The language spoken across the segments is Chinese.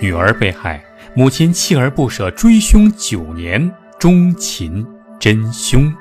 女儿被害，母亲锲而不舍追凶九年，终擒真凶。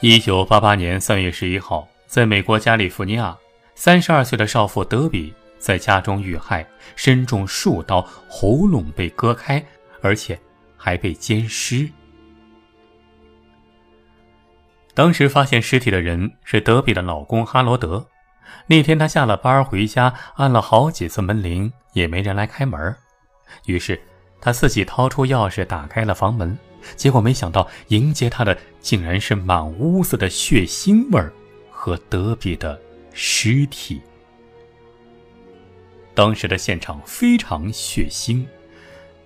一九八八年三月十一号，在美国加利福尼亚，三十二岁的少妇德比在家中遇害，身中数刀，喉咙被割开，而且还被奸尸。当时发现尸体的人是德比的老公哈罗德。那天他下了班回家，按了好几次门铃，也没人来开门。于是他自己掏出钥匙打开了房门。结果没想到，迎接他的竟然是满屋子的血腥味儿和德比的尸体。当时的现场非常血腥，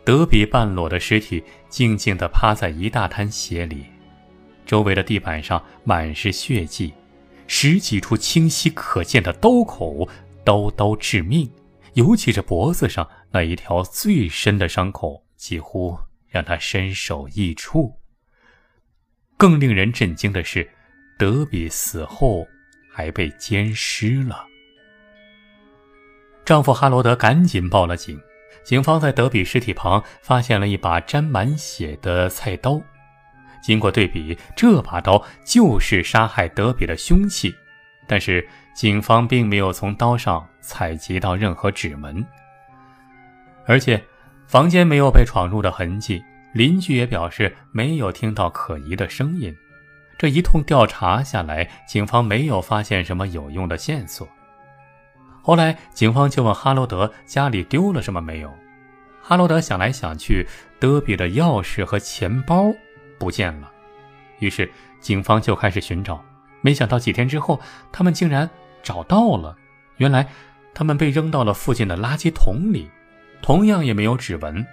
德比半裸的尸体静静地趴在一大滩血里，周围的地板上满是血迹，十几处清晰可见的刀口，刀刀致命。尤其是脖子上那一条最深的伤口，几乎。让他身首异处。更令人震惊的是，德比死后还被奸尸了。丈夫哈罗德赶紧报了警，警方在德比尸体旁发现了一把沾满血的菜刀。经过对比，这把刀就是杀害德比的凶器，但是警方并没有从刀上采集到任何指纹，而且。房间没有被闯入的痕迹，邻居也表示没有听到可疑的声音。这一通调查下来，警方没有发现什么有用的线索。后来，警方就问哈罗德家里丢了什么没有。哈罗德想来想去，德比的钥匙和钱包不见了。于是，警方就开始寻找。没想到几天之后，他们竟然找到了。原来，他们被扔到了附近的垃圾桶里。同样也没有指纹，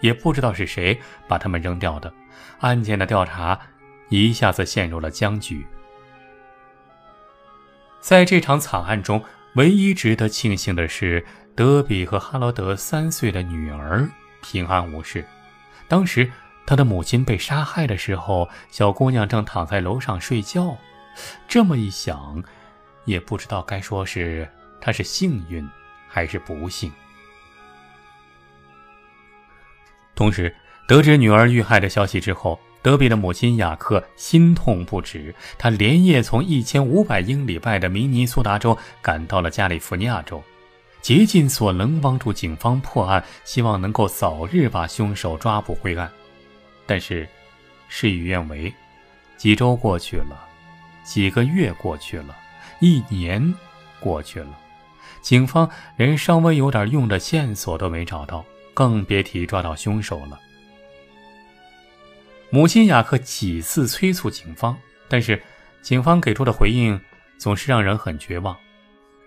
也不知道是谁把他们扔掉的。案件的调查一下子陷入了僵局。在这场惨案中，唯一值得庆幸的是，德比和哈罗德三岁的女儿平安无事。当时他的母亲被杀害的时候，小姑娘正躺在楼上睡觉。这么一想，也不知道该说是她是幸运还是不幸。同时，得知女儿遇害的消息之后，德比的母亲雅克心痛不止。他连夜从一千五百英里外的明尼苏达州赶到了加利福尼亚州，竭尽所能帮助警方破案，希望能够早日把凶手抓捕归案。但是，事与愿违，几周过去了，几个月过去了，一年过去了，警方连稍微有点用的线索都没找到。更别提抓到凶手了。母亲雅克几次催促警方，但是警方给出的回应总是让人很绝望。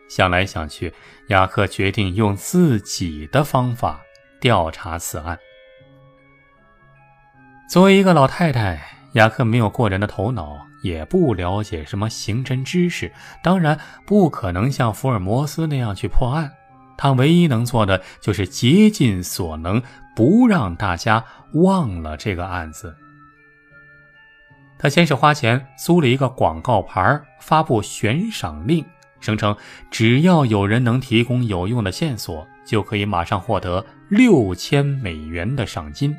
想来想去，雅克决定用自己的方法调查此案。作为一个老太太，雅克没有过人的头脑，也不了解什么刑侦知识，当然不可能像福尔摩斯那样去破案。他唯一能做的就是竭尽所能，不让大家忘了这个案子。他先是花钱租了一个广告牌，发布悬赏令，声称只要有人能提供有用的线索，就可以马上获得六千美元的赏金。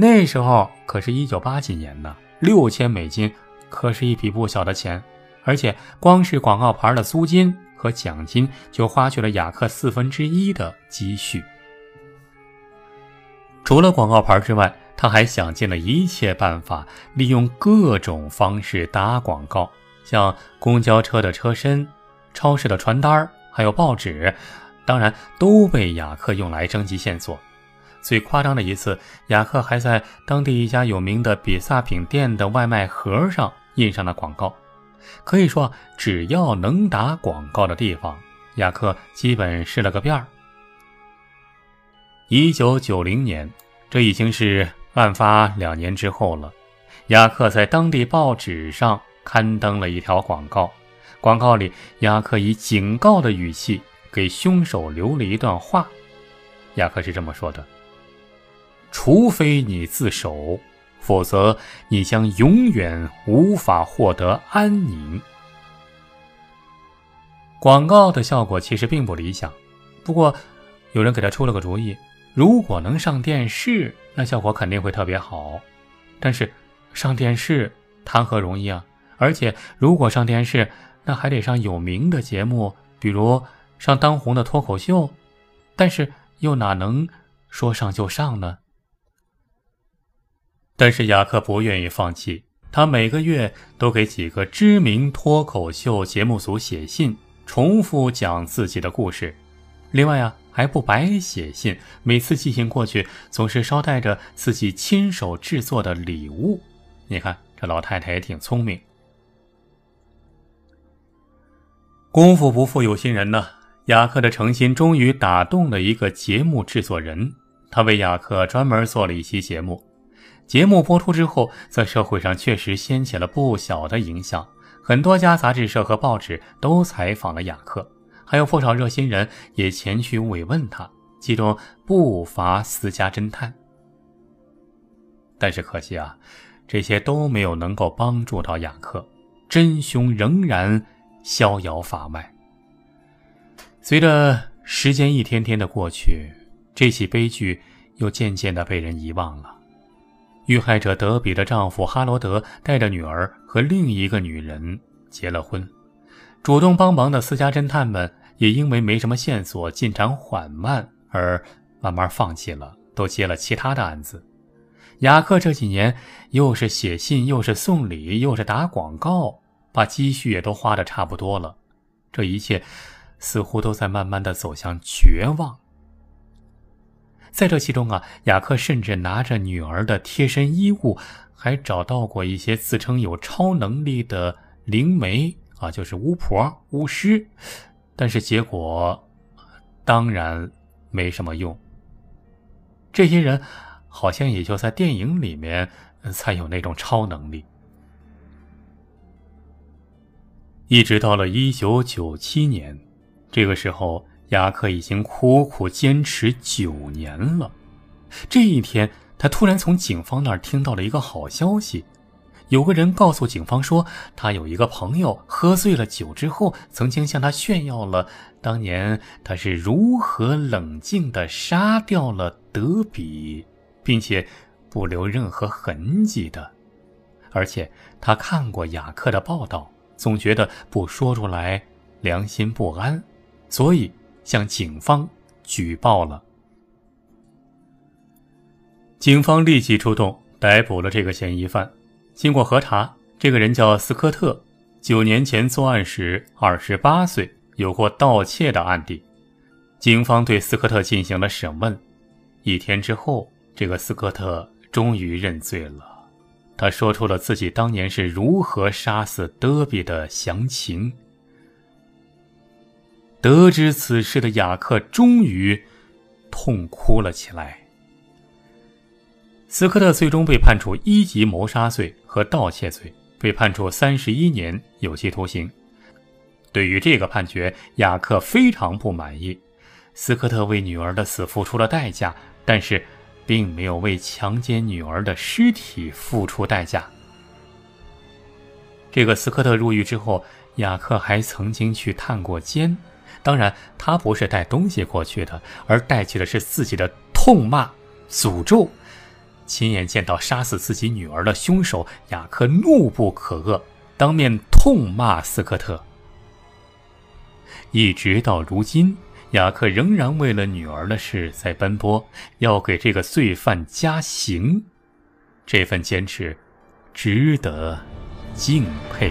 那时候可是一九八几年呢，六千美金可是一笔不小的钱，而且光是广告牌的租金。和奖金就花去了雅克四分之一的积蓄。除了广告牌之外，他还想尽了一切办法，利用各种方式打广告，像公交车的车身、超市的传单还有报纸，当然都被雅克用来征集线索。最夸张的一次，雅克还在当地一家有名的比萨饼店的外卖盒上印上了广告。可以说，只要能打广告的地方，雅克基本试了个遍儿。一九九零年，这已经是案发两年之后了。雅克在当地报纸上刊登了一条广告，广告里，雅克以警告的语气给凶手留了一段话。雅克是这么说的：“除非你自首，否则你将永远无法获得安宁。广告的效果其实并不理想，不过有人给他出了个主意：如果能上电视，那效果肯定会特别好。但是上电视谈何容易啊！而且如果上电视，那还得上有名的节目，比如上当红的脱口秀。但是又哪能说上就上呢？但是雅克不愿意放弃，他每个月都给几个知名脱口秀节目组写信。重复讲自己的故事，另外啊，还不白写信，每次寄信过去，总是捎带着自己亲手制作的礼物。你看这老太太也挺聪明。功夫不负有心人呢，雅克的诚心终于打动了一个节目制作人，他为雅克专门做了一期节目。节目播出之后，在社会上确实掀起了不小的影响。很多家杂志社和报纸都采访了雅克，还有不少热心人也前去慰问他，其中不乏私家侦探。但是可惜啊，这些都没有能够帮助到雅克，真凶仍然逍遥法外。随着时间一天天的过去，这起悲剧又渐渐的被人遗忘了。遇害者德比的丈夫哈罗德带着女儿和另一个女人结了婚，主动帮忙的私家侦探们也因为没什么线索，进展缓慢而慢慢放弃了，都接了其他的案子。雅克这几年又是写信，又是送礼，又是打广告，把积蓄也都花的差不多了，这一切似乎都在慢慢的走向绝望。在这其中啊，雅克甚至拿着女儿的贴身衣物，还找到过一些自称有超能力的灵媒啊，就是巫婆、巫师，但是结果当然没什么用。这些人好像也就在电影里面才有那种超能力。一直到了一九九七年，这个时候。雅克已经苦苦坚持九年了。这一天，他突然从警方那儿听到了一个好消息：有个人告诉警方说，他有一个朋友喝醉了酒之后，曾经向他炫耀了当年他是如何冷静地杀掉了德比，并且不留任何痕迹的。而且他看过雅克的报道，总觉得不说出来良心不安，所以。向警方举报了，警方立即出动逮捕了这个嫌疑犯。经过核查，这个人叫斯科特，九年前作案时二十八岁，有过盗窃的案底。警方对斯科特进行了审问。一天之后，这个斯科特终于认罪了，他说出了自己当年是如何杀死德比的详情。得知此事的雅克终于痛哭了起来。斯科特最终被判处一级谋杀罪和盗窃罪，被判处三十一年有期徒刑。对于这个判决，雅克非常不满意。斯科特为女儿的死付出了代价，但是并没有为强奸女儿的尸体付出代价。这个斯科特入狱之后，雅克还曾经去探过监。当然，他不是带东西过去的，而带去的是自己的痛骂、诅咒。亲眼见到杀死自己女儿的凶手，雅克怒不可遏，当面痛骂斯科特。一直到如今，雅克仍然为了女儿的事在奔波，要给这个罪犯加刑。这份坚持，值得敬佩。